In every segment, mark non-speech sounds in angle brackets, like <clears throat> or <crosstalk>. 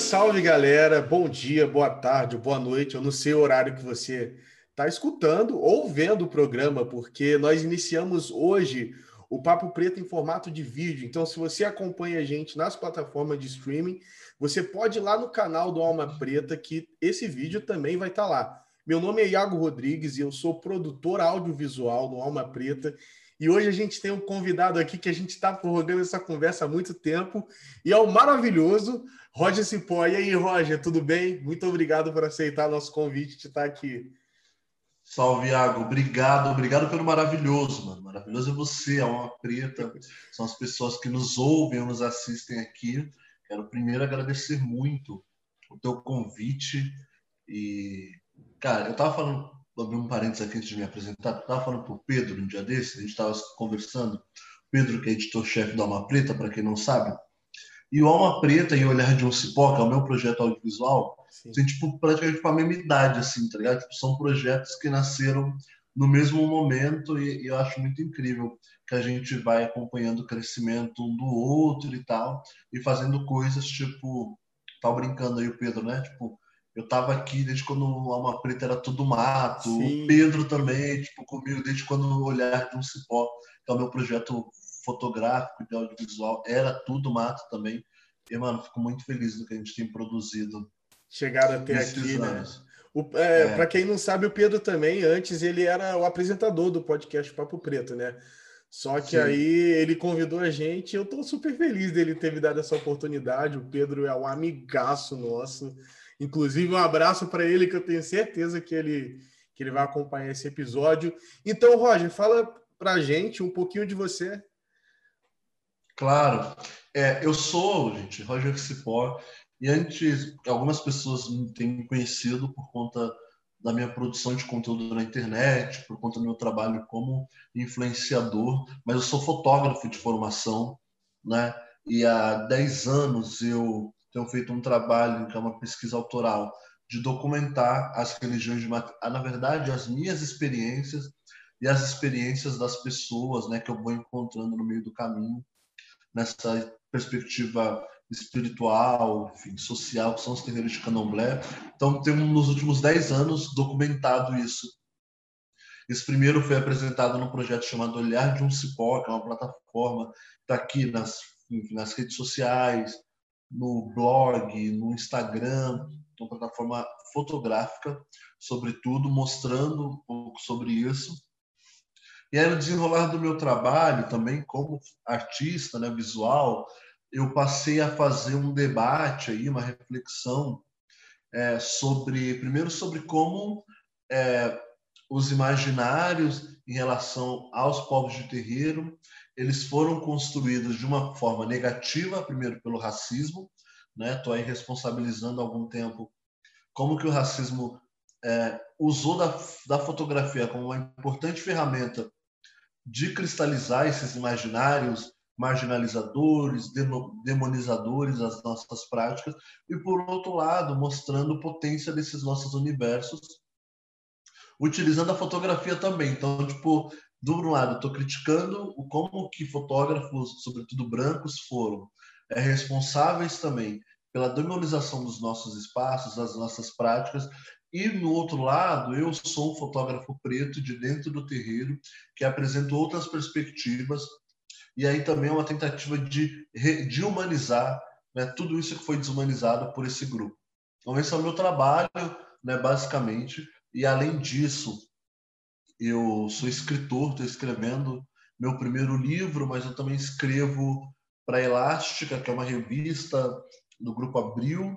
salve, galera! Bom dia, boa tarde, boa noite. Eu não sei o horário que você está escutando ou vendo o programa, porque nós iniciamos hoje o Papo Preto em formato de vídeo. Então, se você acompanha a gente nas plataformas de streaming, você pode ir lá no canal do Alma Preta, que esse vídeo também vai estar tá lá. Meu nome é Iago Rodrigues e eu sou produtor audiovisual do Alma Preta. E hoje a gente tem um convidado aqui que a gente está prorrogando essa conversa há muito tempo e é o maravilhoso Roger Cipó. E aí, Roger, tudo bem? Muito obrigado por aceitar nosso convite de estar aqui. Salve, Iago. Obrigado, obrigado pelo maravilhoso, mano. Maravilhoso é você, a Alma Preta. São as pessoas que nos ouvem, nos assistem aqui. Quero primeiro agradecer muito o teu convite. E, cara, eu tava falando, abrir um parênteses aqui antes de me apresentar. Eu tava falando pro Pedro um dia desse, a gente tava conversando. Pedro, que é editor-chefe da Alma Preta, para quem não sabe. E o Alma Preta e o Olhar de um Cipó, que é o meu projeto audiovisual, Sim. tem tipo, praticamente a mesma idade, assim, tá ligado? Tipo, são projetos que nasceram no mesmo momento e, e, eu acho muito incrível que a gente vai acompanhando o crescimento um do outro e tal, e fazendo coisas tipo, tá brincando aí o Pedro, né? Tipo, eu tava aqui desde quando o Alma Preta era tudo mato, Sim. o Pedro também, tipo, comigo desde quando o Olhar de um Cipó, que é o meu projeto fotográfico, de audiovisual, era tudo mato também. E, mano, fico muito feliz do que a gente tem produzido. Chegaram até aqui, né? anos. né? É, é. Para quem não sabe, o Pedro também, antes ele era o apresentador do podcast Papo Preto, né? Só que Sim. aí ele convidou a gente, eu estou super feliz dele ter me dado essa oportunidade. O Pedro é um amigaço nosso. Inclusive, um abraço para ele, que eu tenho certeza que ele, que ele vai acompanhar esse episódio. Então, Roger, fala para a gente um pouquinho de você. Claro. É, eu sou, gente, Roger Cipó, e antes, algumas pessoas me têm conhecido por conta da minha produção de conteúdo na internet, por conta do meu trabalho como influenciador, mas eu sou fotógrafo de formação, né? E há 10 anos eu tenho feito um trabalho que é uma pesquisa autoral de documentar as religiões de ah, na verdade as minhas experiências e as experiências das pessoas, né, que eu vou encontrando no meio do caminho nessa perspectiva espiritual, enfim, social, que são os terreiros de candomblé. Então, temos nos últimos 10 anos documentado isso. Esse primeiro foi apresentado num projeto chamado Olhar de um Cipó, que é uma plataforma está aqui nas, enfim, nas redes sociais, no blog, no Instagram, uma plataforma fotográfica, sobretudo, mostrando um pouco sobre isso. E aí, no desenrolar do meu trabalho também, como artista né, visual, eu passei a fazer um debate aí, uma reflexão é, sobre, primeiro sobre como é, os imaginários em relação aos povos de terreiro, eles foram construídos de uma forma negativa, primeiro pelo racismo, né? Tô aí responsabilizando há algum tempo como que o racismo é, usou da, da fotografia como uma importante ferramenta de cristalizar esses imaginários marginalizadores, demonizadores das nossas práticas, e por outro lado, mostrando potência desses nossos universos, utilizando a fotografia também. Então, tipo, do um lado, estou criticando o como que fotógrafos, sobretudo brancos, foram é, responsáveis também pela demonização dos nossos espaços, das nossas práticas, e no outro lado, eu sou um fotógrafo preto de dentro do terreiro que apresenta outras perspectivas e aí também é uma tentativa de, de humanizar né, tudo isso que foi desumanizado por esse grupo. Então esse é o meu trabalho, né, basicamente. E além disso, eu sou escritor, estou escrevendo meu primeiro livro, mas eu também escrevo para Elástica, que é uma revista do Grupo Abril,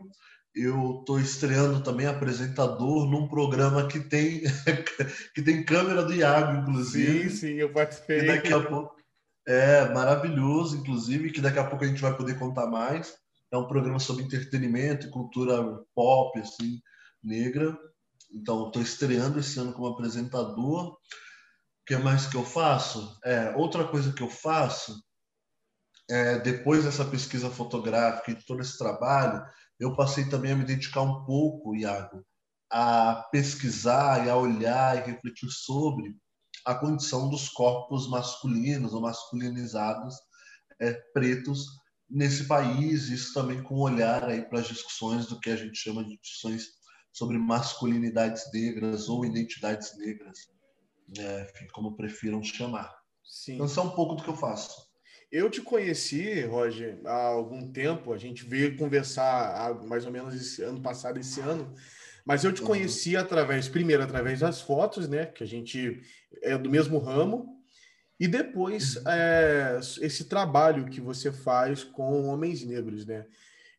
eu estou estreando também apresentador num programa que tem <laughs> que tem câmera do Iago, inclusive. Sim, sim, eu participei. E daqui a pouco é maravilhoso, inclusive, que daqui a pouco a gente vai poder contar mais. É um programa sobre entretenimento e cultura pop, assim, negra. Então, estou estreando esse ano como apresentador. O que mais que eu faço? É, outra coisa que eu faço, é, depois dessa pesquisa fotográfica e todo esse trabalho, eu passei também a me dedicar um pouco, Iago, a pesquisar e a olhar e refletir sobre a condição dos corpos masculinos ou masculinizados é, pretos nesse país, isso também com olhar aí para as discussões do que a gente chama de discussões sobre masculinidades negras ou identidades negras, né? Enfim, como prefiram chamar. Sim. Então, isso é um pouco do que eu faço. Eu te conheci, Roger, há algum tempo. A gente veio conversar há mais ou menos esse ano passado, esse ano. Mas eu te uhum. conheci através, primeiro através das fotos, né? Que a gente é do mesmo ramo. E depois uhum. é, esse trabalho que você faz com homens negros, né?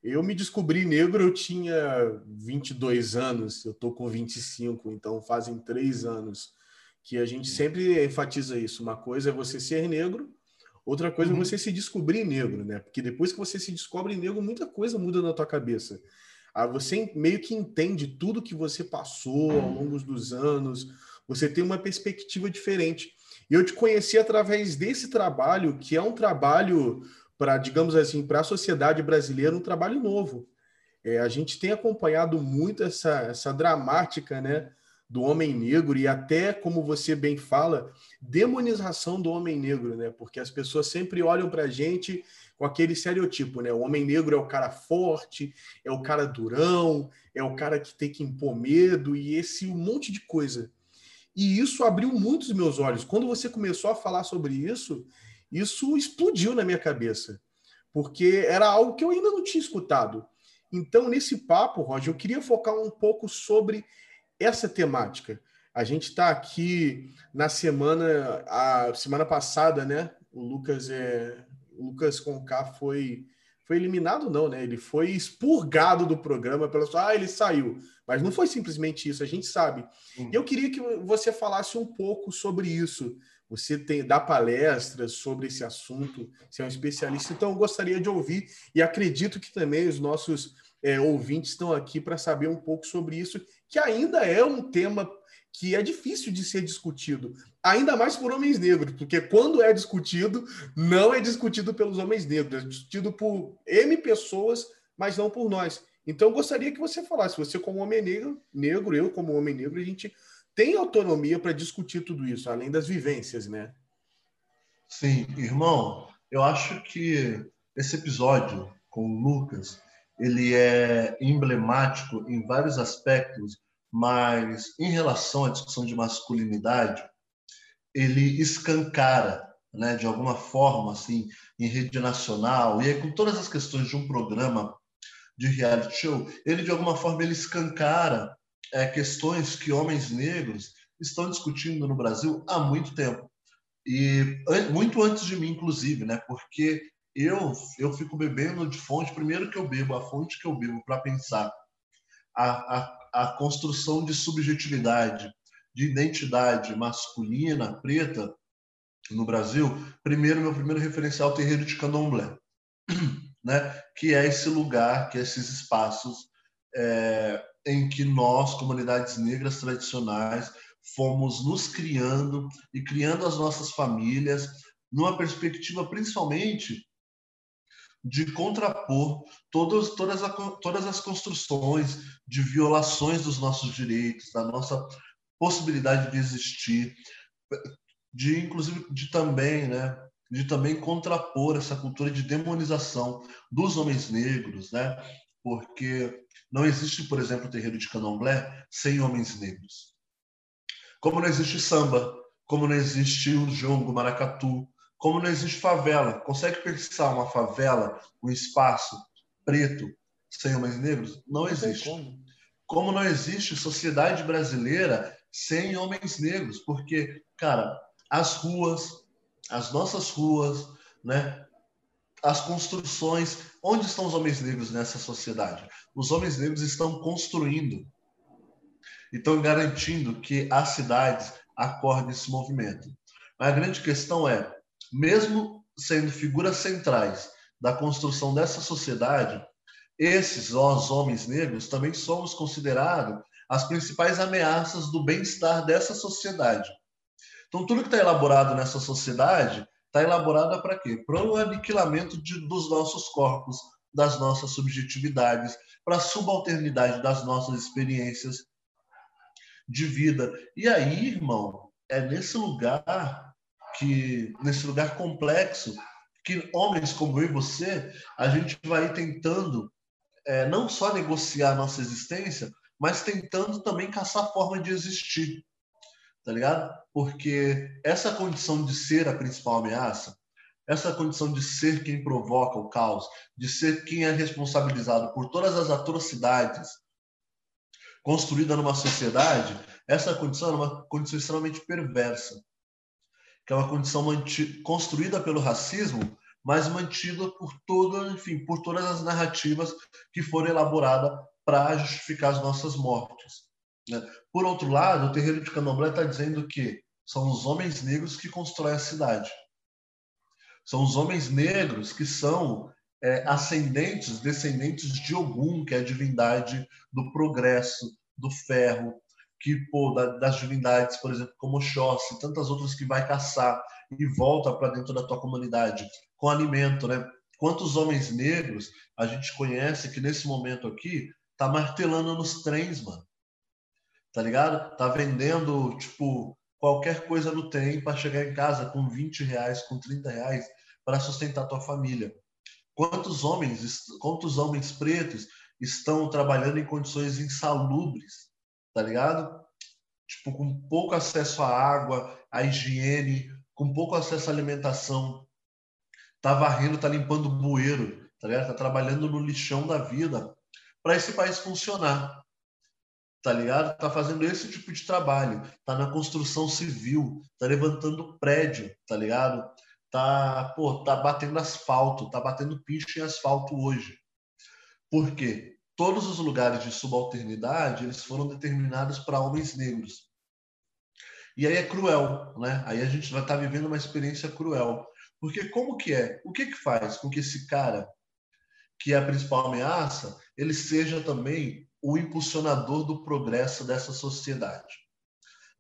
Eu me descobri negro, eu tinha 22 anos, eu tô com 25, então fazem três anos que a gente sempre enfatiza isso. Uma coisa é você ser negro, outra coisa é uhum. é você se descobrir negro, né? Porque depois que você se descobre negro, muita coisa muda na tua cabeça. Ah, você meio que entende tudo que você passou ao longo dos anos, você tem uma perspectiva diferente. E eu te conheci através desse trabalho, que é um trabalho para, digamos assim, para a sociedade brasileira, um trabalho novo. É, a gente tem acompanhado muito essa, essa dramática, né? Do homem negro e até, como você bem fala, demonização do homem negro, né? Porque as pessoas sempre olham para a gente com aquele estereotipo, né? O homem negro é o cara forte, é o cara durão, é o cara que tem que impor medo e esse um monte de coisa. E isso abriu muitos meus olhos. Quando você começou a falar sobre isso, isso explodiu na minha cabeça, porque era algo que eu ainda não tinha escutado. Então, nesse papo, Roger, eu queria focar um pouco sobre essa temática. A gente está aqui na semana, a semana passada, né? O Lucas é, o Lucas Conká foi foi eliminado não, né? Ele foi expurgado do programa pela ah, ele saiu. Mas não foi simplesmente isso, a gente sabe. Hum. E eu queria que você falasse um pouco sobre isso. Você tem dá palestras sobre esse assunto, você é um especialista, então eu gostaria de ouvir e acredito que também os nossos é, ouvintes estão aqui para saber um pouco sobre isso, que ainda é um tema que é difícil de ser discutido, ainda mais por homens negros, porque quando é discutido, não é discutido pelos homens negros, é discutido por M pessoas, mas não por nós. Então, eu gostaria que você falasse, você como homem negro, negro, eu como homem negro, a gente tem autonomia para discutir tudo isso, além das vivências, né? Sim, irmão, eu acho que esse episódio com o Lucas, ele é emblemático em vários aspectos, mas em relação à discussão de masculinidade, ele escancara, né, de alguma forma, assim, em rede nacional, e aí com todas as questões de um programa de reality show, ele de alguma forma ele escancara é, questões que homens negros estão discutindo no Brasil há muito tempo e muito antes de mim, inclusive, né? Porque eu eu fico bebendo de fonte primeiro que eu bebo a fonte que eu bebo para pensar a, a, a construção de subjetividade, de identidade masculina preta no Brasil. Primeiro meu primeiro referencial é o terreiro de Candomblé <clears throat> né? que é esse lugar, que é esses espaços é, em que nós, comunidades negras tradicionais, fomos nos criando e criando as nossas famílias numa perspectiva principalmente de contrapor todas, todas, a, todas as construções de violações dos nossos direitos, da nossa possibilidade de existir, de inclusive de também, né, de também contrapor essa cultura de demonização dos homens negros, né? Porque não existe, por exemplo, terreiro de Candomblé sem homens negros. Como não existe samba, como não existe o jongo, maracatu, como não existe favela. Consegue pensar uma favela, um espaço preto sem homens negros? Não existe. Como. como não existe sociedade brasileira sem homens negros, porque, cara, as ruas, as nossas ruas, né? as construções. Onde estão os homens negros nessa sociedade? Os homens negros estão construindo e estão garantindo que as cidades acordem esse movimento. Mas a grande questão é, mesmo sendo figuras centrais da construção dessa sociedade, esses, nós homens negros, também somos considerados as principais ameaças do bem-estar dessa sociedade. Então, tudo que está elaborado nessa sociedade está elaborado para quê? Para o aniquilamento de, dos nossos corpos, das nossas subjetividades, para a subalternidade das nossas experiências de vida. E aí, irmão, é nesse lugar que nesse lugar complexo que homens como eu e você, a gente vai tentando é, não só negociar a nossa existência, mas tentando também caçar forma de existir, tá ligado? Porque essa condição de ser a principal ameaça, essa condição de ser quem provoca o caos, de ser quem é responsabilizado por todas as atrocidades construídas numa sociedade, essa condição é uma condição extremamente perversa, que é uma condição construída pelo racismo, mas mantida por toda, enfim, por todas as narrativas que foram elaboradas para justificar as nossas mortes. Né? Por outro lado, o terreiro de Candomblé está dizendo que são os homens negros que constroem a cidade. São os homens negros que são é, ascendentes, descendentes de Ogum, que é a divindade do progresso, do ferro, que pô, da, das divindades, por exemplo, como Oxóssi, tantas outras que vai caçar e volta para dentro da tua comunidade com alimento, né? Quantos homens negros a gente conhece que nesse momento aqui tá martelando nos trens, mano? Tá ligado? Tá vendendo, tipo, qualquer coisa no trem para chegar em casa com 20 reais, com 30 reais para sustentar tua família. Quantos homens, quantos homens pretos estão trabalhando em condições insalubres, tá ligado? Tipo, com pouco acesso à água, à higiene, com pouco acesso à alimentação. Tá varrendo, tá limpando bueiro, tá ligado? Tá trabalhando no lixão da vida para esse país funcionar. Tá ligado? Tá fazendo esse tipo de trabalho, tá na construção civil, tá levantando prédio, tá ligado? Tá, pô, tá batendo asfalto, tá batendo picho em asfalto hoje. Por quê? Todos os lugares de subalternidade, eles foram determinados para homens negros. E aí é cruel, né? Aí a gente vai estar tá vivendo uma experiência cruel. Porque como que é? O que que faz com que esse cara, que é a principal ameaça, ele seja também o impulsionador do progresso dessa sociedade.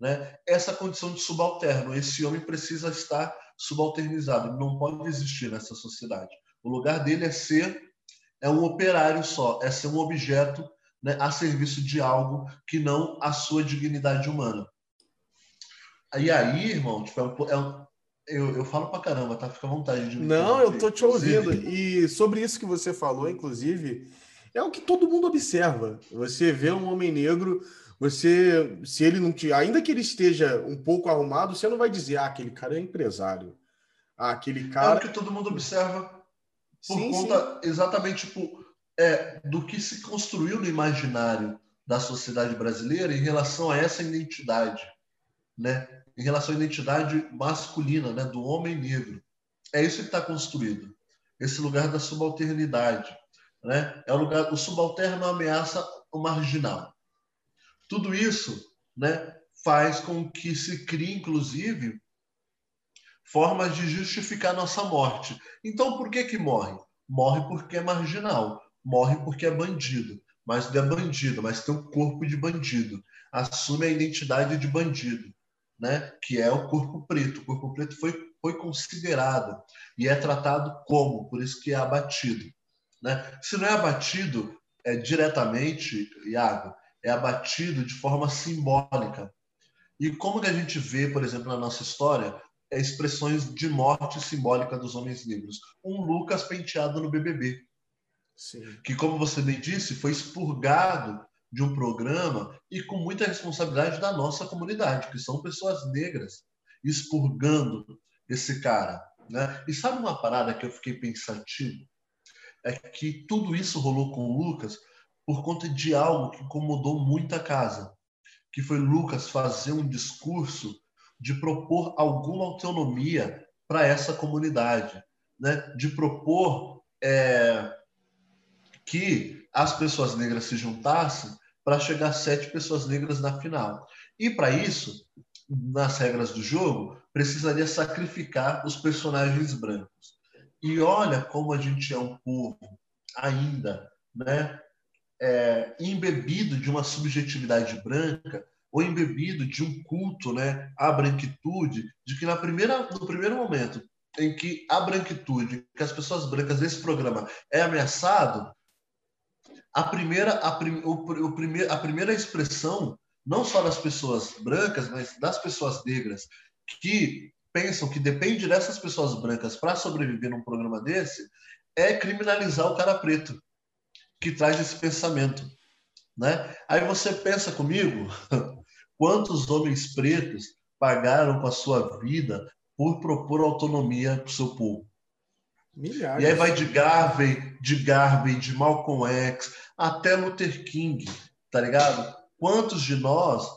Né? Essa condição de subalterno, esse homem precisa estar subalternizado, não pode existir nessa sociedade. O lugar dele é ser é um operário só, é ser um objeto né, a serviço de algo que não a sua dignidade humana. E aí, irmão, tipo, é um, é um, eu, eu falo pra caramba, tá? Fica à vontade de me Não, eu tô te ouvindo. E sobre isso que você falou, inclusive, é o que todo mundo observa. Você vê um homem negro, você, se ele não te, ainda que ele esteja um pouco arrumado, você não vai dizer, ah, aquele cara é empresário. Ah, aquele cara. É o que todo mundo observa por sim, conta sim. exatamente tipo, é, do que se construiu no imaginário da sociedade brasileira em relação a essa identidade, né? Em relação à identidade masculina, né? Do homem negro. É isso que está construído. Esse lugar da subalternidade né? É o lugar, o subalterno ameaça o marginal. Tudo isso, né, faz com que se crie, inclusive, formas de justificar nossa morte. Então, por que que morre? Morre porque é marginal, morre porque é bandido, mas não é bandido, mas tem o um corpo de bandido, assume a identidade de bandido, né? Que é o corpo preto. O corpo preto foi foi considerado e é tratado como, por isso que é abatido. Né? Se não é abatido é, diretamente, Iago, é abatido de forma simbólica. E como que a gente vê, por exemplo, na nossa história, expressões de morte simbólica dos homens negros? Um Lucas penteado no BBB. Sim. Que, como você bem disse, foi expurgado de um programa e com muita responsabilidade da nossa comunidade, que são pessoas negras, expurgando esse cara. Né? E sabe uma parada que eu fiquei pensativo? é que tudo isso rolou com o Lucas por conta de algo que incomodou muito a casa, que foi Lucas fazer um discurso de propor alguma autonomia para essa comunidade, né? de propor é, que as pessoas negras se juntassem para chegar sete pessoas negras na final. E para isso, nas regras do jogo, precisaria sacrificar os personagens brancos. E olha como a gente é um povo ainda, né? É, embebido de uma subjetividade branca ou embebido de um culto, né, à branquitude, de que na primeira, no primeiro momento em que a branquitude, que as pessoas brancas desse programa é ameaçado, a primeira, a, prim, o, o a primeira expressão, não só das pessoas brancas, mas das pessoas negras, que pensam que depende dessas pessoas brancas para sobreviver num programa desse é criminalizar o cara preto, que traz esse pensamento. Né? Aí você pensa comigo <laughs> quantos homens pretos pagaram com a sua vida por propor autonomia para o seu povo. Milhares. E aí vai de Garvey, de Garvey, de Malcolm X, até Luther King, tá ligado? Quantos de nós,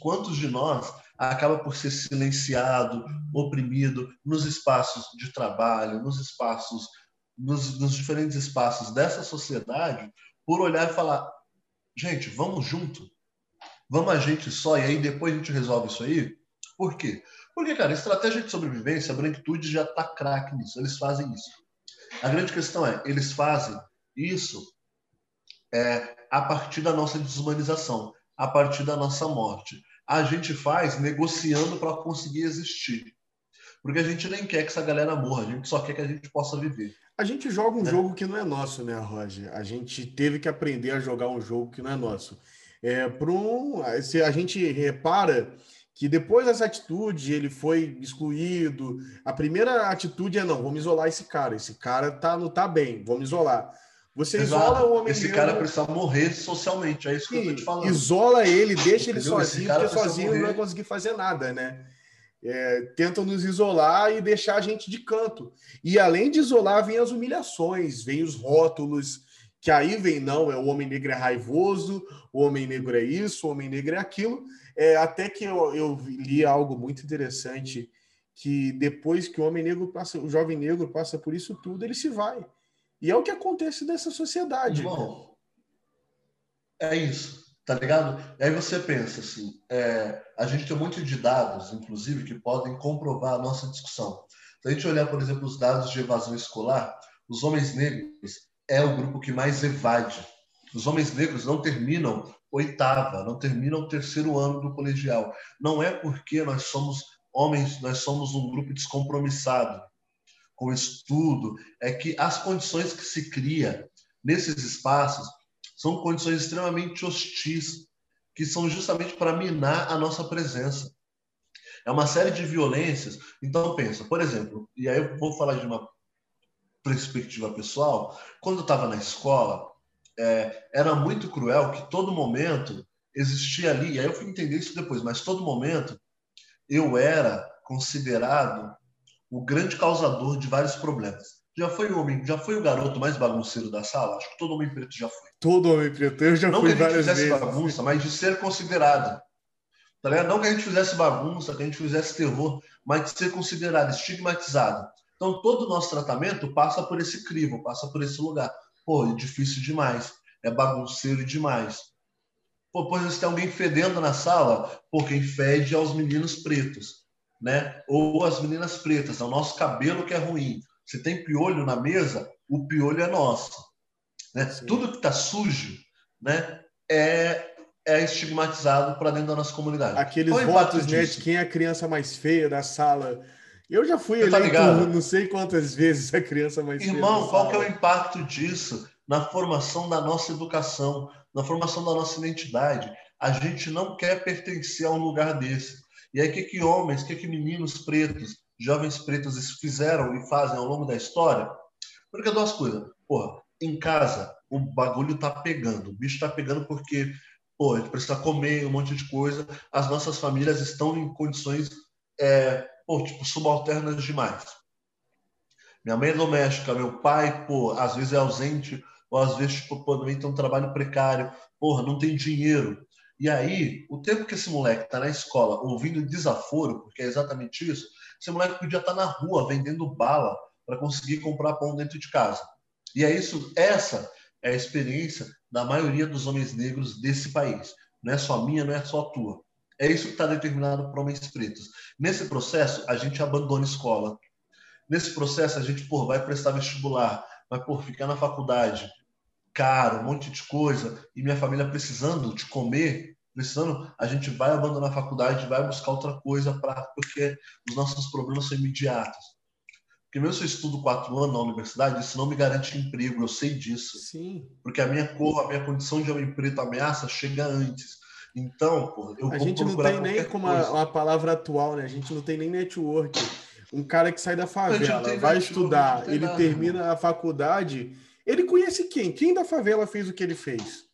quantos de nós acaba por ser silenciado, oprimido nos espaços de trabalho, nos espaços, nos, nos diferentes espaços dessa sociedade, por olhar e falar, gente, vamos junto, vamos a gente só e aí depois a gente resolve isso aí. Por quê? Porque, cara, estratégia de sobrevivência, a branquitude já tá craque nisso, eles fazem isso. A grande questão é, eles fazem isso é, a partir da nossa desumanização, a partir da nossa morte. A gente faz negociando para conseguir existir. Porque a gente nem quer que essa galera morra, a gente só quer que a gente possa viver. A gente joga um é. jogo que não é nosso, né, Roger? A gente teve que aprender a jogar um jogo que não é nosso. É, um, se a gente repara que depois dessa atitude ele foi excluído. A primeira atitude é não, vamos isolar esse cara. Esse cara tá, não tá bem, vamos isolar. Você Exato. isola o homem Esse negro, cara precisa morrer socialmente, é isso que eu tô te falando. Isola ele, deixa ele Entendeu? sozinho, porque sozinho morrer. não vai conseguir fazer nada, né? É, tentam nos isolar e deixar a gente de canto. E além de isolar, vem as humilhações, vem os rótulos, que aí vem, não, é o homem negro é raivoso, o homem negro é isso, o homem negro é aquilo. É, até que eu, eu li algo muito interessante, que depois que o homem negro passa, o jovem negro passa por isso tudo, ele se vai. E é o que acontece nessa sociedade. Irmão, é isso, tá ligado? E aí você pensa assim, é, a gente tem um monte de dados, inclusive, que podem comprovar a nossa discussão. Se a gente olhar, por exemplo, os dados de evasão escolar, os homens negros é o grupo que mais evade. Os homens negros não terminam oitava, não terminam o terceiro ano do colegial. Não é porque nós somos homens, nós somos um grupo descompromissado com o estudo, é que as condições que se cria nesses espaços são condições extremamente hostis, que são justamente para minar a nossa presença. É uma série de violências. Então, pensa, por exemplo, e aí eu vou falar de uma perspectiva pessoal, quando eu estava na escola, é, era muito cruel que todo momento existia ali, e aí eu fui entender isso depois, mas todo momento eu era considerado o grande causador de vários problemas. Já foi o homem, já foi o garoto mais bagunceiro da sala? Acho que todo homem preto já foi. Todo homem preto, eu já Não fui que a gente fizesse vezes. bagunça, mas de ser considerado. Tá ligado? Não que a gente fizesse bagunça, que a gente fizesse terror, mas de ser considerado, estigmatizado. Então, todo o nosso tratamento passa por esse crivo, passa por esse lugar. Pô, é difícil demais, é bagunceiro demais. Pô, por exemplo, se tem alguém fedendo na sala, pô, quem fede é os meninos pretos, né? Ou as meninas pretas, é o nosso cabelo que é ruim. Se tem piolho na mesa, o piolho é nosso. Né? Tudo que está sujo, né, é é estigmatizado para dentro da nossa comunidade. Aqueles é votos, né, de quem é a criança mais feia da sala, eu já fui tá eleito tá não sei quantas vezes a criança mais Irmão, qual que é o impacto disso na formação da nossa educação, na formação da nossa identidade? A gente não quer pertencer a um lugar desse. E aí, o que, que homens, o que, que meninos pretos, jovens pretos fizeram e fazem ao longo da história? Porque duas coisas. Porra, em casa, o bagulho tá pegando. O bicho tá pegando porque, pô, a gente precisa comer um monte de coisa. As nossas famílias estão em condições é, pô, tipo, subalternas demais. Minha mãe é doméstica, meu pai, pô, às vezes é ausente, ou às vezes, tipo, pô, também tem um trabalho precário, porra, não tem dinheiro. E aí, o tempo que esse moleque tá na escola ouvindo desaforo, porque é exatamente isso, esse moleque podia estar tá na rua vendendo bala para conseguir comprar pão dentro de casa. E é isso, essa é a experiência da maioria dos homens negros desse país. Não é só minha, não é só tua. É isso que está determinado para homens pretos. Nesse processo, a gente abandona a escola. Nesse processo, a gente pô, vai prestar vestibular, vai pô, ficar na faculdade, caro, um monte de coisa, e minha família precisando de comer, precisando, a gente vai abandonar a faculdade, vai buscar outra coisa, pra, porque os nossos problemas são imediatos. Porque mesmo se eu estudo quatro anos na universidade, isso não me garante emprego, eu sei disso. Sim. Porque a minha cor, a minha condição de homem preto ameaça chega antes. Então, pô, eu A gente não tem nem como a, a, palavra atual, né? A gente não tem nem network. um cara que sai da favela, vai estudar, ele nada, termina irmão. a faculdade, ele conhece quem? Quem da favela fez o que ele fez?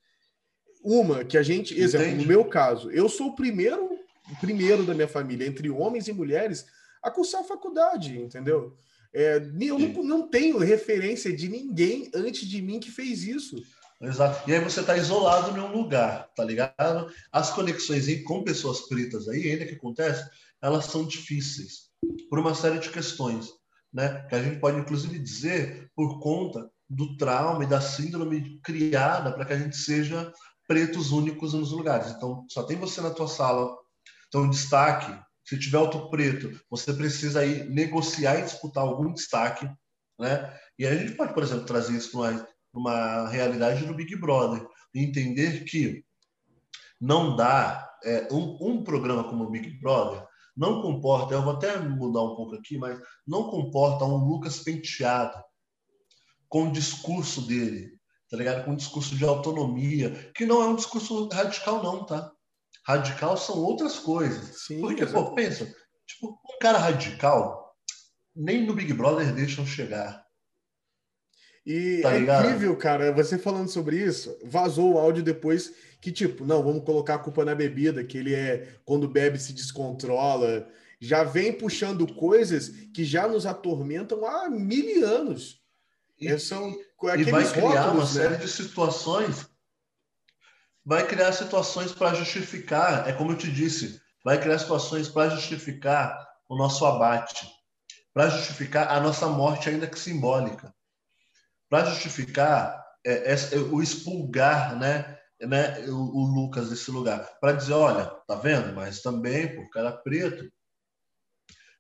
Uma que a gente, exemplo, no meu caso, eu sou o primeiro, primeiro da minha família, entre homens e mulheres, a cursar a faculdade, entendeu? É, eu não, não, tenho referência de ninguém antes de mim que fez isso. Exato. E aí você está isolado em um lugar, tá ligado? As conexões com pessoas pretas aí, ainda que acontece, elas são difíceis por uma série de questões, né? Que a gente pode inclusive dizer por conta do trauma e da síndrome criada para que a gente seja pretos únicos nos lugares. Então, só tem você na tua sala. Então, destaque, se tiver auto preto, você precisa aí negociar e disputar algum destaque, né? E aí a gente pode, por exemplo, trazer isso para uma, uma realidade do Big Brother entender que não dá é, um, um programa como o Big Brother não comporta, eu vou até mudar um pouco aqui, mas não comporta um Lucas Penteado com o discurso dele, tá ligado? Com um discurso de autonomia, que não é um discurso radical, não, tá? Radical são outras coisas. Sim, Porque, pô, pensa, tipo, um cara radical, nem no Big Brother deixam chegar. E tá é incrível, cara, você falando sobre isso, vazou o áudio depois que, tipo, não, vamos colocar a culpa na bebida, que ele é, quando bebe, se descontrola. Já vem puxando coisas que já nos atormentam há mil anos. E, são e vai criar rótulos, uma né? série de situações. Vai criar situações para justificar, é como eu te disse, vai criar situações para justificar o nosso abate, para justificar a nossa morte, ainda que simbólica, para justificar é, é, o expulgar, né, né, o, o Lucas desse lugar, para dizer, olha, tá vendo? Mas também, por cara preto,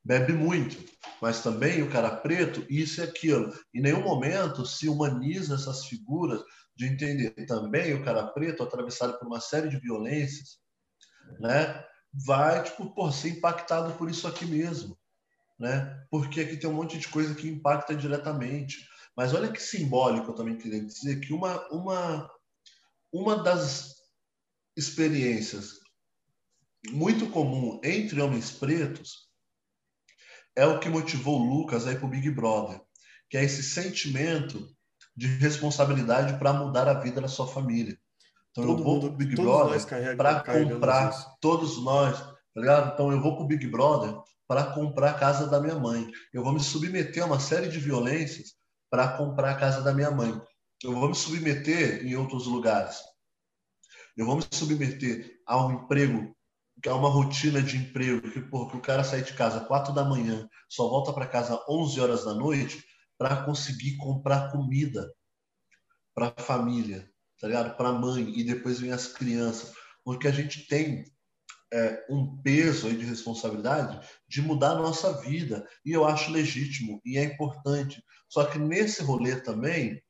bebe muito, mas também o cara preto, isso e aquilo. Em nenhum momento se humaniza essas figuras de entender também o cara preto, atravessado por uma série de violências, né, vai tipo, por ser impactado por isso aqui mesmo. Né? Porque aqui tem um monte de coisa que impacta diretamente. Mas olha que simbólico eu também queria dizer que uma, uma uma das experiências muito comum entre homens pretos é o que motivou o Lucas a ir para o Big Brother, que é esse sentimento de responsabilidade para mudar a vida da sua família. Então Todo eu vou para o Big Brother para comprar, isso. todos nós, tá ligado? Então eu vou para o Big Brother para comprar a casa da minha mãe. Eu vou me submeter a uma série de violências para comprar a casa da minha mãe eu vou me submeter em outros lugares. Eu vou me submeter a um emprego, a uma rotina de emprego, que, que o cara sai de casa quatro da manhã, só volta para casa 11 horas da noite para conseguir comprar comida para a família, tá ligado? Para a mãe e depois vem as crianças, porque a gente tem é, um peso de responsabilidade de mudar a nossa vida e eu acho legítimo e é importante. Só que nesse rolê também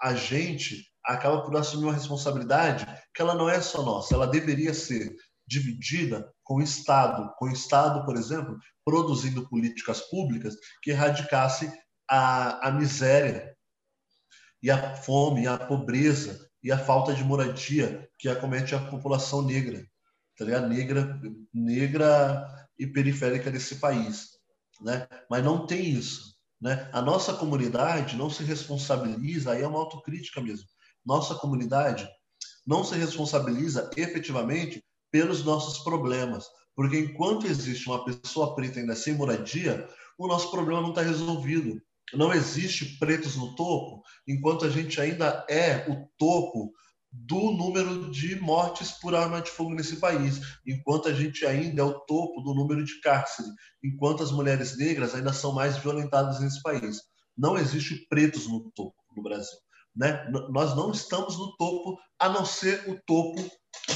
a gente acaba por assumir uma responsabilidade que ela não é só nossa, ela deveria ser dividida com o Estado, com o Estado, por exemplo, produzindo políticas públicas que erradicasse a, a miséria e a fome, e a pobreza e a falta de moradia que acomete a população negra, tá ligado? Negra, negra e periférica desse país, né? Mas não tem isso. Né? A nossa comunidade não se responsabiliza, aí é uma autocrítica mesmo. Nossa comunidade não se responsabiliza efetivamente pelos nossos problemas, porque enquanto existe uma pessoa preta ainda sem moradia, o nosso problema não está resolvido. Não existe pretos no topo, enquanto a gente ainda é o topo do número de mortes por arma de fogo nesse país, enquanto a gente ainda é o topo do número de cárcere, enquanto as mulheres negras ainda são mais violentadas nesse país. Não existe pretos no topo no Brasil. Né? Nós não estamos no topo, a não ser o topo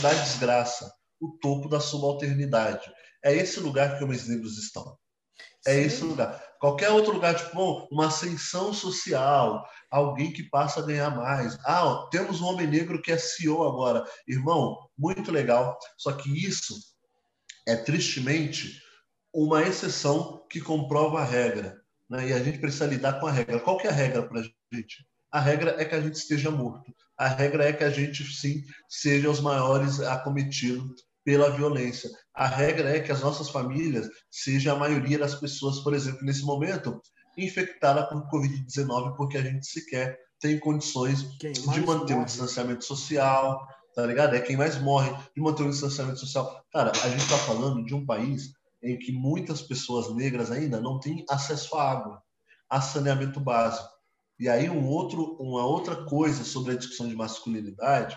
da desgraça, o topo da subalternidade. É esse lugar que homens negros estão. É Sim. esse lugar. Qualquer outro lugar, tipo, uma ascensão social, alguém que passa a ganhar mais. Ah, ó, temos um homem negro que é CEO agora. Irmão, muito legal. Só que isso é tristemente uma exceção que comprova a regra. Né? E a gente precisa lidar com a regra. Qual que é a regra para a gente? A regra é que a gente esteja morto. A regra é que a gente, sim, seja os maiores acometidos pela violência. A regra é que as nossas famílias seja a maioria das pessoas, por exemplo, nesse momento, infectada por Covid-19, porque a gente sequer tem condições de manter morre. um distanciamento social, tá ligado? É quem mais morre de manter um distanciamento social. Cara, a gente está falando de um país em que muitas pessoas negras ainda não têm acesso à água, a saneamento básico. E aí um outro, uma outra coisa sobre a discussão de masculinidade,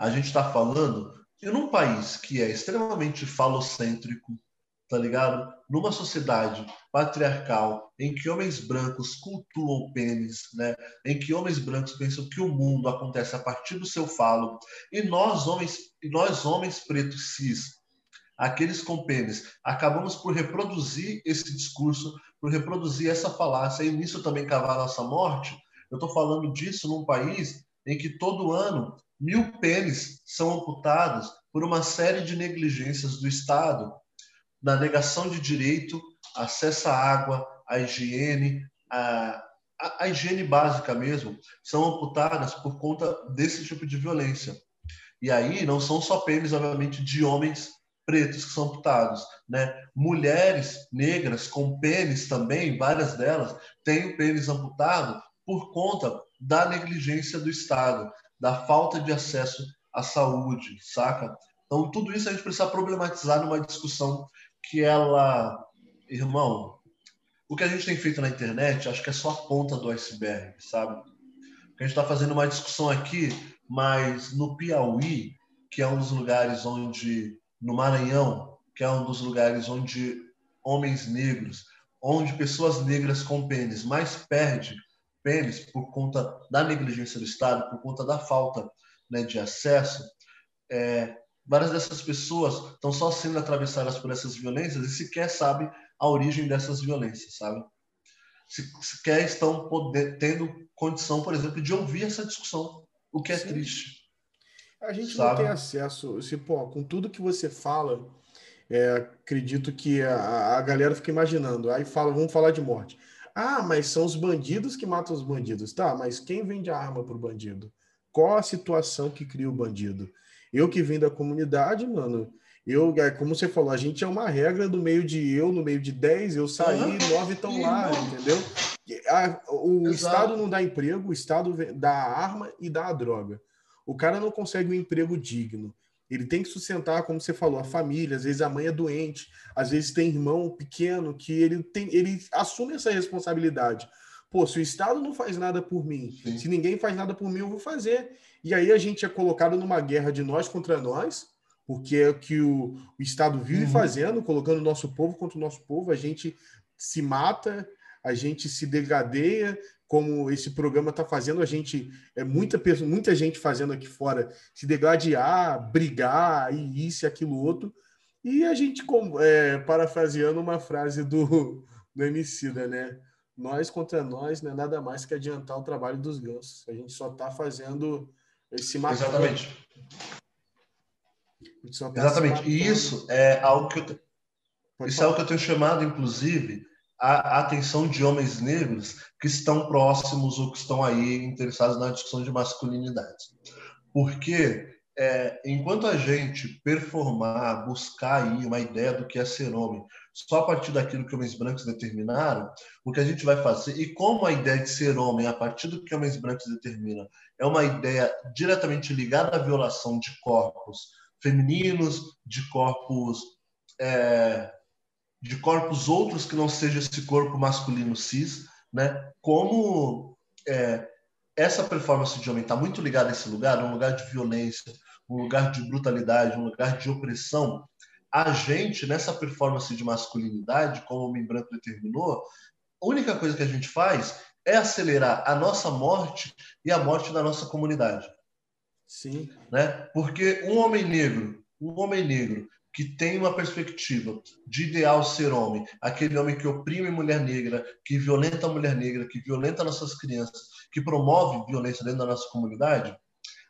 a gente está falando e num país que é extremamente falocêntrico, tá ligado? Numa sociedade patriarcal em que homens brancos cultuam pênis, né? Em que homens brancos pensam que o mundo acontece a partir do seu falo, e nós homens, nós homens pretos cis, aqueles com pênis, acabamos por reproduzir esse discurso, por reproduzir essa falácia e nisso também cavar nossa morte. Eu estou falando disso num país em que todo ano mil pênis são amputados por uma série de negligências do Estado, na negação de direito, acesso à água, à higiene, a, a, a higiene básica mesmo, são amputadas por conta desse tipo de violência. E aí não são só pênis, obviamente, de homens pretos que são amputados, né? Mulheres negras com pênis também, várias delas têm o pênis amputado por conta da negligência do Estado, da falta de acesso à saúde, saca? Então, tudo isso a gente precisa problematizar numa discussão que ela, irmão, o que a gente tem feito na internet, acho que é só a ponta do iceberg, sabe? A gente está fazendo uma discussão aqui, mas no Piauí, que é um dos lugares onde, no Maranhão, que é um dos lugares onde homens negros, onde pessoas negras com pênis mais perde pênis por conta da negligência do Estado, por conta da falta né, de acesso, é, várias dessas pessoas estão só sendo atravessadas por essas violências e sequer sabem a origem dessas violências, sabe? Se, sequer estão poder, tendo condição, por exemplo, de ouvir essa discussão, o que é Sim. triste. A gente sabe? não tem acesso, se, pô, com tudo que você fala, é, acredito que a, a galera fica imaginando, aí fala, vamos falar de morte. Ah, mas são os bandidos que matam os bandidos. Tá, mas quem vende a arma para o bandido? Qual a situação que cria o bandido? Eu que vim da comunidade, mano, eu, é, como você falou, a gente é uma regra do meio de eu, no meio de 10, eu saí, uhum. 9 estão lá, entendeu? A, o Exato. Estado não dá emprego, o Estado dá a arma e dá a droga. O cara não consegue um emprego digno. Ele tem que sustentar, como você falou, a família. Às vezes a mãe é doente, às vezes tem irmão pequeno que ele tem, ele assume essa responsabilidade. Pô, se o Estado não faz nada por mim, Sim. se ninguém faz nada por mim, eu vou fazer. E aí a gente é colocado numa guerra de nós contra nós, porque é o que o, o Estado vive uhum. fazendo, colocando o nosso povo contra o nosso povo. A gente se mata, a gente se degradeia, como esse programa está fazendo, a gente é muita muita gente fazendo aqui fora se degladiar, brigar, e isso e aquilo outro. E a gente, é, parafraseando uma frase do, do Emicida, né? Nós contra nós não é nada mais que adiantar o trabalho dos gansos. A gente só está fazendo esse matando. Exatamente. Tá Exatamente. E isso é algo que eu, isso falar. é algo que eu tenho chamado, inclusive, a atenção de homens negros que estão próximos ou que estão aí interessados na discussão de masculinidade. Porque é, enquanto a gente performar, buscar aí uma ideia do que é ser homem, só a partir daquilo que homens brancos determinaram, o que a gente vai fazer, e como a ideia de ser homem, a partir do que homens brancos determinam, é uma ideia diretamente ligada à violação de corpos femininos, de corpos é, de corpos outros que não seja esse corpo masculino cis, né? Como é, essa performance de homem está muito ligada a esse lugar, um lugar de violência, um lugar de brutalidade, um lugar de opressão. A gente, nessa performance de masculinidade, como o homem branco determinou, a única coisa que a gente faz é acelerar a nossa morte e a morte da nossa comunidade. Sim. Né? Porque um homem negro, um homem negro que tem uma perspectiva de ideal ser homem, aquele homem que oprime mulher negra, que violenta a mulher negra, que violenta nossas crianças, que promove violência dentro da nossa comunidade,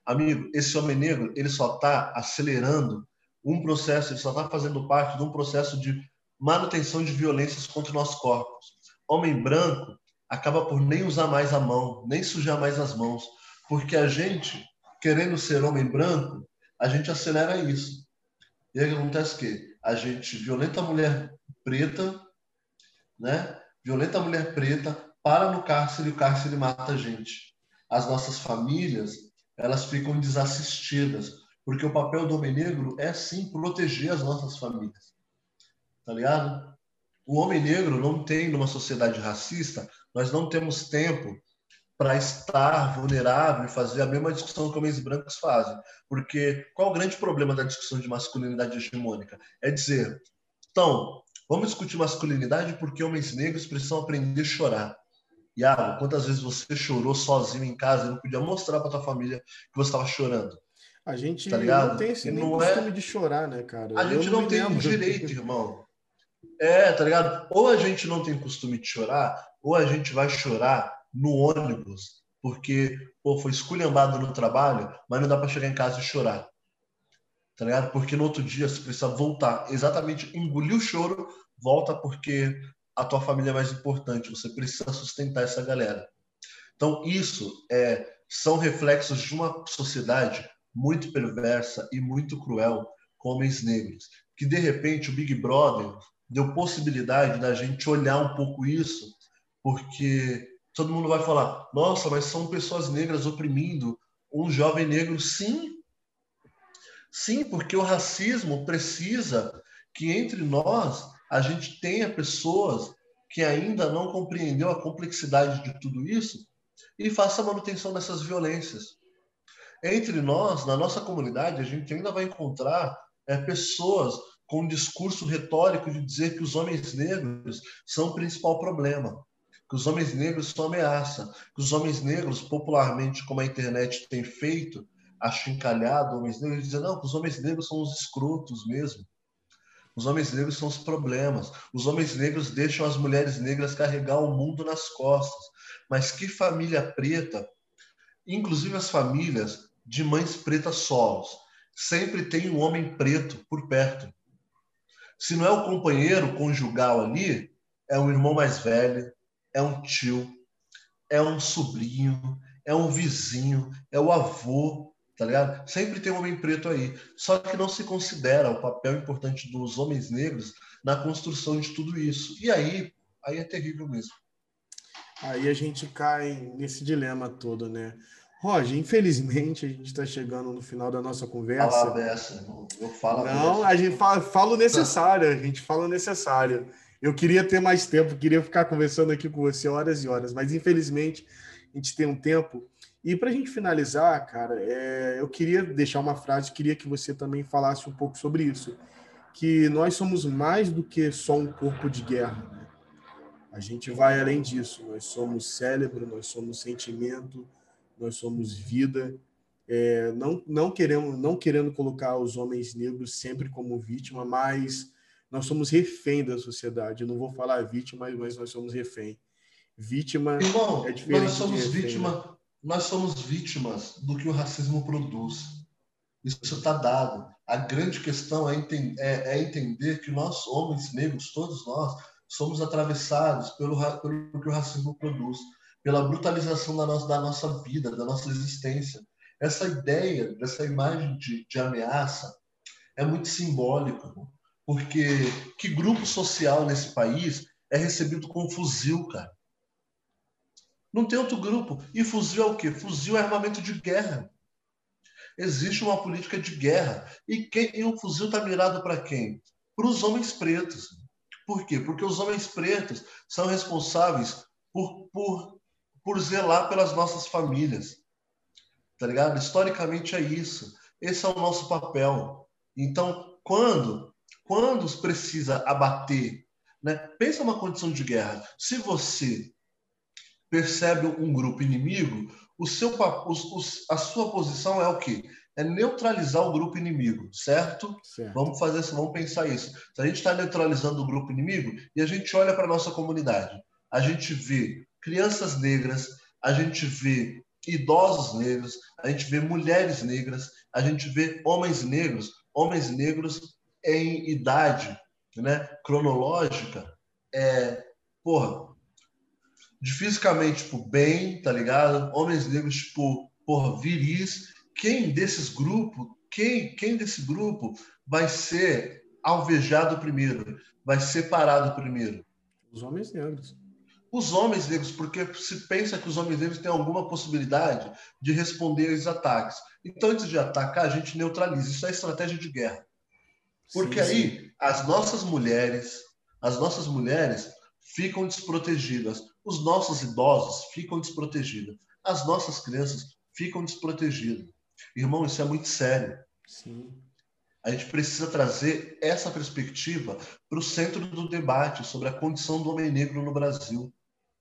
amigo, esse homem negro ele só está acelerando um processo, ele só está fazendo parte de um processo de manutenção de violências contra os nossos corpos. Homem branco acaba por nem usar mais a mão, nem sujar mais as mãos, porque a gente, querendo ser homem branco, a gente acelera isso E aí acontece o quê? A gente violenta a mulher preta, né? Violenta a mulher preta, para no cárcere e o cárcere mata a gente. As nossas famílias, elas ficam desassistidas, porque o papel do homem negro é sim proteger as nossas famílias. Tá ligado? O homem negro não tem numa sociedade racista, nós não temos tempo para estar vulnerável e fazer a mesma discussão que homens brancos fazem. Porque qual o grande problema da discussão de masculinidade hegemônica? É dizer, então, vamos discutir masculinidade porque homens negros precisam aprender a chorar. Iago, quantas vezes você chorou sozinho em casa e não podia mostrar para tua família que você estava chorando? A gente tá não tem esse não é costume é... de chorar, né, cara? A gente não, não tem o direito, <laughs> irmão. É, tá ligado? Ou a gente não tem costume de chorar, ou a gente vai chorar no ônibus, porque pô, foi esculhambado no trabalho, mas não dá para chegar em casa e chorar. Tá ligado? Porque no outro dia você precisa voltar. Exatamente, engolir o choro, volta porque a tua família é mais importante. Você precisa sustentar essa galera. Então, isso é, são reflexos de uma sociedade muito perversa e muito cruel com homens negros. Que, de repente, o Big Brother deu possibilidade da gente olhar um pouco isso, porque todo mundo vai falar: nossa, mas são pessoas negras oprimindo um jovem negro. Sim, sim, porque o racismo precisa que entre nós a gente tenha pessoas que ainda não compreendeu a complexidade de tudo isso e faça a manutenção dessas violências. Entre nós, na nossa comunidade, a gente ainda vai encontrar é, pessoas com um discurso retórico de dizer que os homens negros são o principal problema que os homens negros são ameaça, que os homens negros, popularmente, como a internet tem feito, achincalhado homens negros, dizem, não, que os homens negros são os escrotos mesmo. Os homens negros são os problemas. Os homens negros deixam as mulheres negras carregar o mundo nas costas. Mas que família preta, inclusive as famílias de mães pretas solos, sempre tem um homem preto por perto. Se não é o companheiro conjugal ali, é um irmão mais velho, é um tio, é um sobrinho, é um vizinho, é o avô, tá ligado? Sempre tem um homem preto aí. Só que não se considera o papel importante dos homens negros na construção de tudo isso. E aí, aí é terrível mesmo. Aí a gente cai nesse dilema todo, né? Roger, infelizmente a gente está chegando no final da nossa conversa. Fala dessa, eu falo. Não, a gente fala, fala o necessário, a gente fala o necessário. Eu queria ter mais tempo, queria ficar conversando aqui com você horas e horas, mas infelizmente a gente tem um tempo. E para a gente finalizar, cara, é, eu queria deixar uma frase, queria que você também falasse um pouco sobre isso, que nós somos mais do que só um corpo de guerra. Né? A gente vai além disso. Nós somos cérebro, nós somos sentimento, nós somos vida. É, não, não queremos, não querendo colocar os homens negros sempre como vítima, mas nós somos refém da sociedade. Eu não vou falar vítima, mas nós somos refém. Vítima Irmão, é diferente nós somos refém, vítima, né? nós somos vítimas do que o racismo produz. Isso está dado. A grande questão é, enten é, é, entender que nós, homens negros, todos nós, somos atravessados pelo, pelo que o racismo produz, pela brutalização da nossa, da nossa vida, da nossa existência. Essa ideia, essa imagem de, de ameaça é muito simbólica. Porque que grupo social nesse país é recebido com fuzil, cara? Não tem outro grupo. E fuzil é o quê? Fuzil é armamento de guerra. Existe uma política de guerra. E, quem, e o fuzil está mirado para quem? Para os homens pretos. Por quê? Porque os homens pretos são responsáveis por, por, por zelar pelas nossas famílias. Tá ligado? Historicamente é isso. Esse é o nosso papel. Então, quando quando precisa abater, né? pensa uma condição de guerra. Se você percebe um grupo inimigo, o seu, a sua posição é o quê? É neutralizar o grupo inimigo, certo? certo. Vamos fazer isso, vamos pensar isso. Se a gente está neutralizando o grupo inimigo e a gente olha para a nossa comunidade, a gente vê crianças negras, a gente vê idosos negros, a gente vê mulheres negras, a gente vê homens negros, homens negros em idade né, cronológica, é, porra, de fisicamente, tipo, bem, tá ligado? Homens negros, tipo, porra, viris. Quem desses grupos, quem, quem desse grupo vai ser alvejado primeiro, vai ser parado primeiro? Os homens negros. Os homens negros, porque se pensa que os homens negros têm alguma possibilidade de responder aos ataques. Então, antes de atacar, a gente neutraliza. Isso é estratégia de guerra. Porque sim, aí sim. as nossas mulheres, as nossas mulheres ficam desprotegidas, os nossos idosos ficam desprotegidos, as nossas crianças ficam desprotegidas. Irmão, isso é muito sério. Sim. A gente precisa trazer essa perspectiva para o centro do debate sobre a condição do homem negro no Brasil,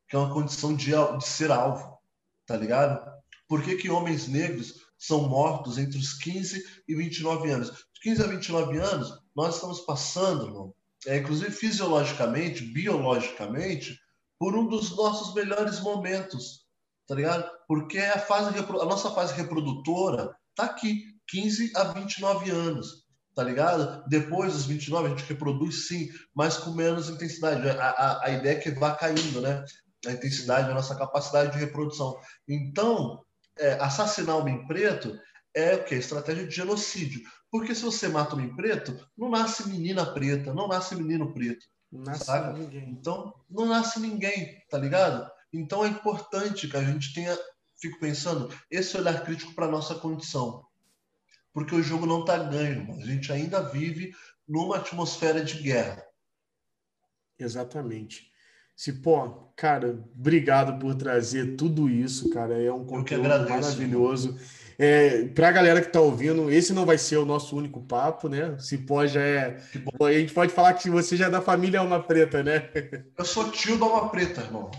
que é uma condição de, de ser alvo, tá ligado? Por que, que homens negros são mortos entre os 15 e 29 anos? De 15 a 29 anos, nós estamos passando, irmão, é, inclusive fisiologicamente, biologicamente, por um dos nossos melhores momentos, tá ligado? Porque a, fase, a nossa fase reprodutora tá aqui, 15 a 29 anos, tá ligado? Depois dos 29 a gente reproduz sim, mas com menos intensidade. A, a, a ideia é que vá caindo, né? A intensidade, a nossa capacidade de reprodução. Então, é, assassinar homem preto é o que? Estratégia de genocídio. Porque se você mata homem preto, não nasce menina preta, não nasce menino preto. Não nasce saca? ninguém. Então, não nasce ninguém, tá ligado? Então é importante que a gente tenha, fico pensando, esse olhar crítico para nossa condição. Porque o jogo não está ganho, a gente ainda vive numa atmosfera de guerra. Exatamente. Cipó, cara, obrigado por trazer tudo isso, cara. É um conteúdo maravilhoso. É, para a galera que está ouvindo, esse não vai ser o nosso único papo, né? Cipó já é. A gente pode falar que você já é da família Alma Preta, né? Eu sou tio da Alma Preta, irmão.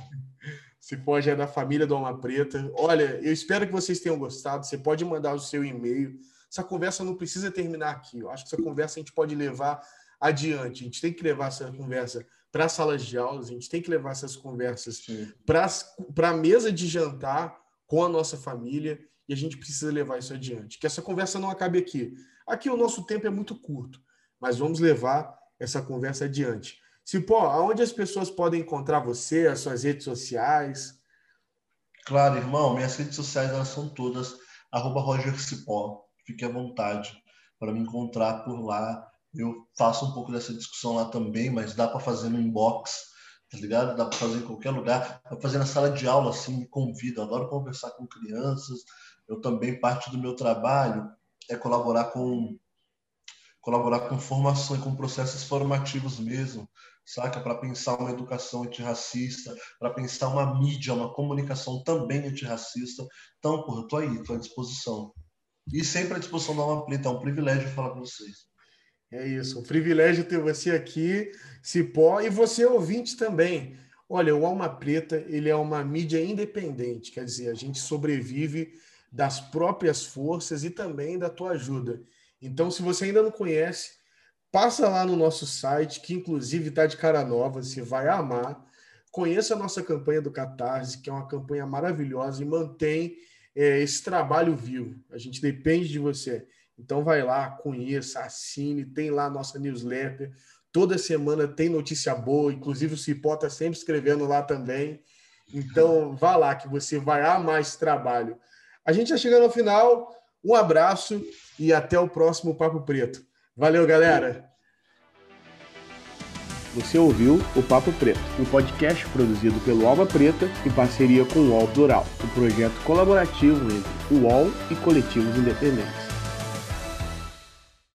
Cipó já é da família do Alma Preta. Olha, eu espero que vocês tenham gostado. Você pode mandar o seu e-mail. Essa conversa não precisa terminar aqui. Eu acho que essa conversa a gente pode levar adiante. A gente tem que levar essa conversa para salas de aulas, a gente tem que levar essas conversas para a mesa de jantar com a nossa família e a gente precisa levar isso adiante. Que essa conversa não acabe aqui. Aqui o nosso tempo é muito curto, mas vamos levar essa conversa adiante. Cipó, aonde as pessoas podem encontrar você, as suas redes sociais? Claro, irmão, minhas redes sociais elas são todas arroba Roger Cipó. Fique à vontade para me encontrar por lá. Eu faço um pouco dessa discussão lá também, mas dá para fazer no inbox, tá ligado? Dá para fazer em qualquer lugar. Dá para fazer na sala de aula, assim, me convida. Eu adoro conversar com crianças, eu também, parte do meu trabalho é colaborar com colaborar com formação e com processos formativos mesmo, saca? Para pensar uma educação antirracista, para pensar uma mídia, uma comunicação também antirracista. Então, porra, eu tô aí, tô à disposição. E sempre à disposição da Alma Preta, é um privilégio falar com vocês. É isso, um privilégio ter você aqui, Cipó, e você ouvinte também. Olha, o Alma Preta, ele é uma mídia independente, quer dizer, a gente sobrevive das próprias forças e também da tua ajuda. Então, se você ainda não conhece, passa lá no nosso site, que inclusive está de cara nova, você vai amar. Conheça a nossa campanha do Catarse, que é uma campanha maravilhosa e mantém é, esse trabalho vivo. A gente depende de você. Então vai lá, conheça, assine, tem lá a nossa newsletter. Toda semana tem notícia boa, inclusive o Cipó está sempre escrevendo lá também. Então vá lá que você vai amar esse trabalho. A gente já chegando ao final. Um abraço e até o próximo Papo Preto. Valeu, galera! Você ouviu o Papo Preto, um podcast produzido pelo Alma Preta em parceria com o UOL Plural, um projeto colaborativo entre o UOL e coletivos independentes.